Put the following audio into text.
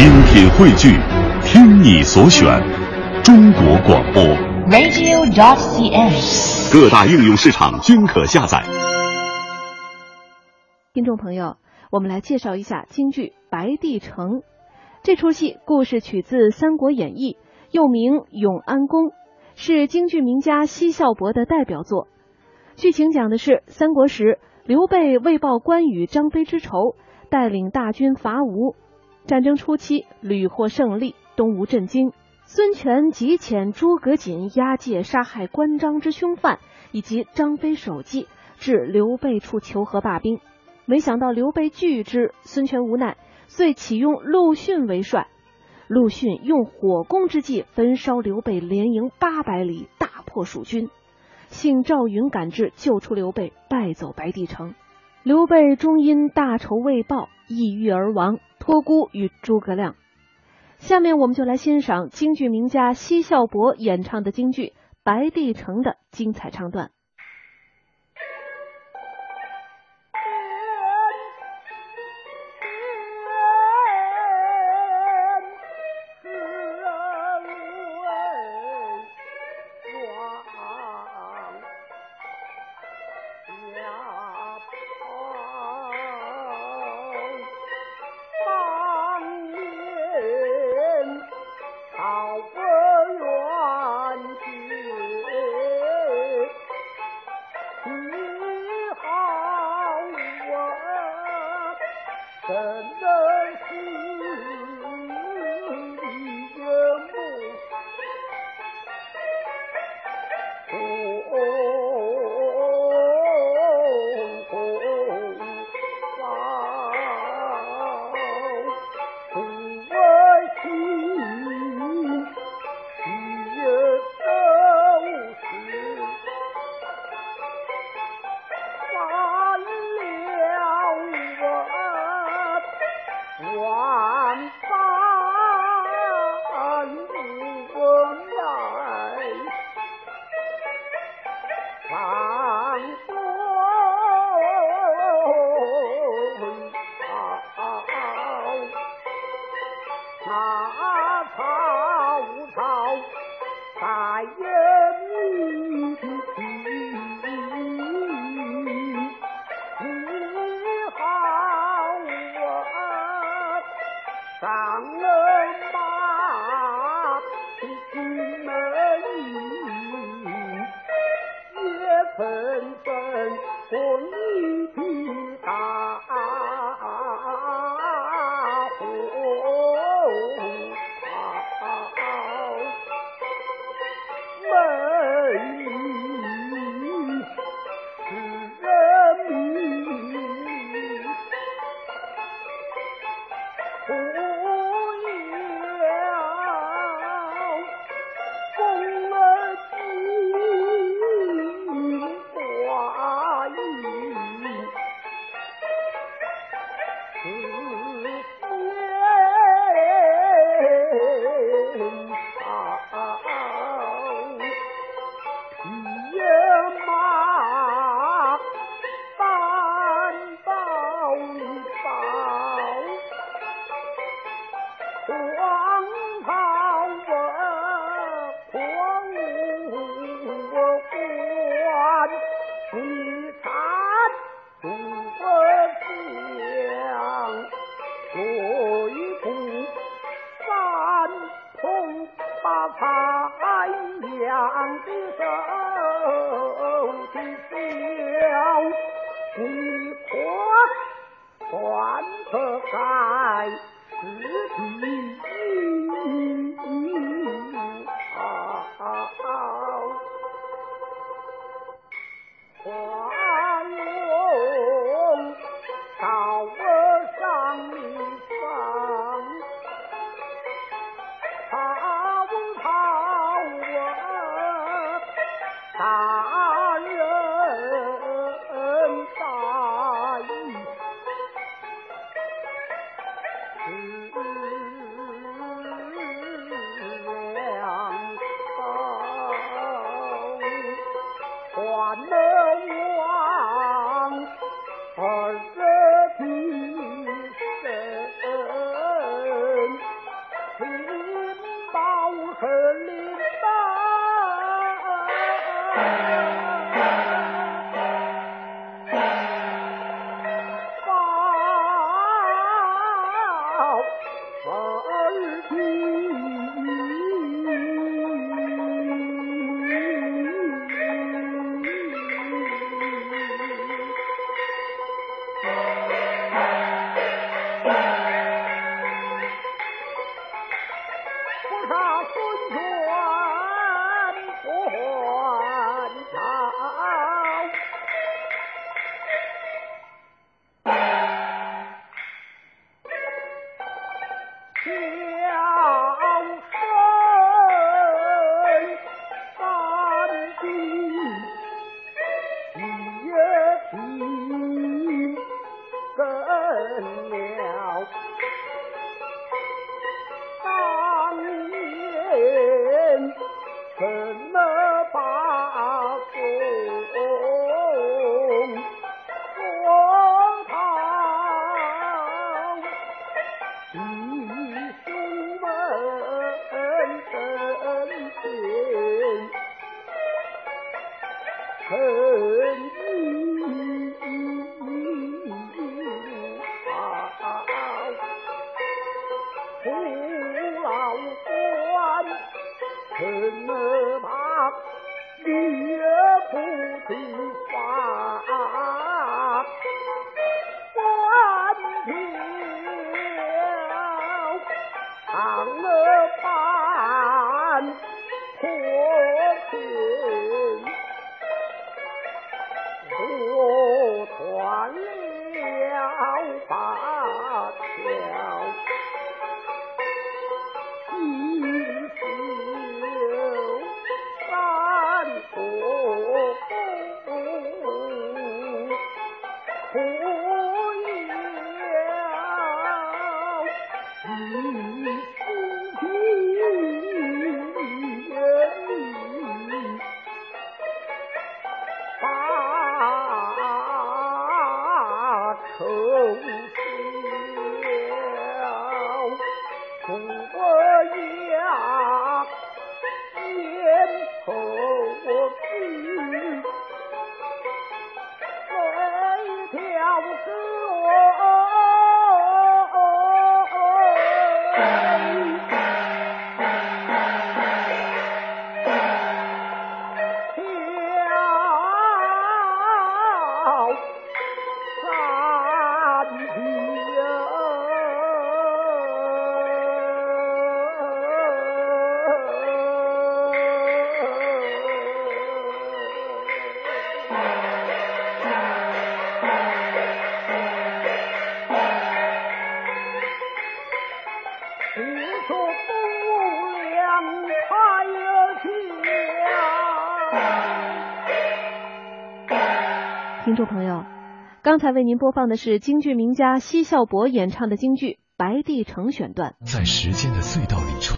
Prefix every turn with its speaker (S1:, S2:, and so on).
S1: 精品汇聚，听你所选，中国广播。
S2: radio.cn。
S1: 各大应用市场均可下载。
S3: 听众朋友，我们来介绍一下京剧《白帝城》。这出戏故事取自《三国演义》，又名《永安宫》，是京剧名家奚孝伯的代表作。剧情讲的是三国时，刘备为报关羽、张飞之仇，带领大军伐吴。战争初期屡获胜利，东吴震惊。孙权急遣诸葛瑾押解杀害关张之凶犯，以及张飞首级至刘备处求和罢兵。没想到刘备拒之，孙权无奈，遂启用陆逊为帅。陆逊用火攻之计焚烧刘备连营八百里，大破蜀军。幸赵云赶至，救出刘备，败走白帝城。刘备终因大仇未报，抑郁而亡，托孤与诸葛亮。下面我们就来欣赏京剧名家奚孝伯演唱的京剧《白帝城》的精彩唱段。
S4: 二者好把。
S5: 听众朋友，刚才为您播放的是京剧名家奚孝伯演唱的京剧《白帝城》选段。
S6: 在时间的隧道里穿。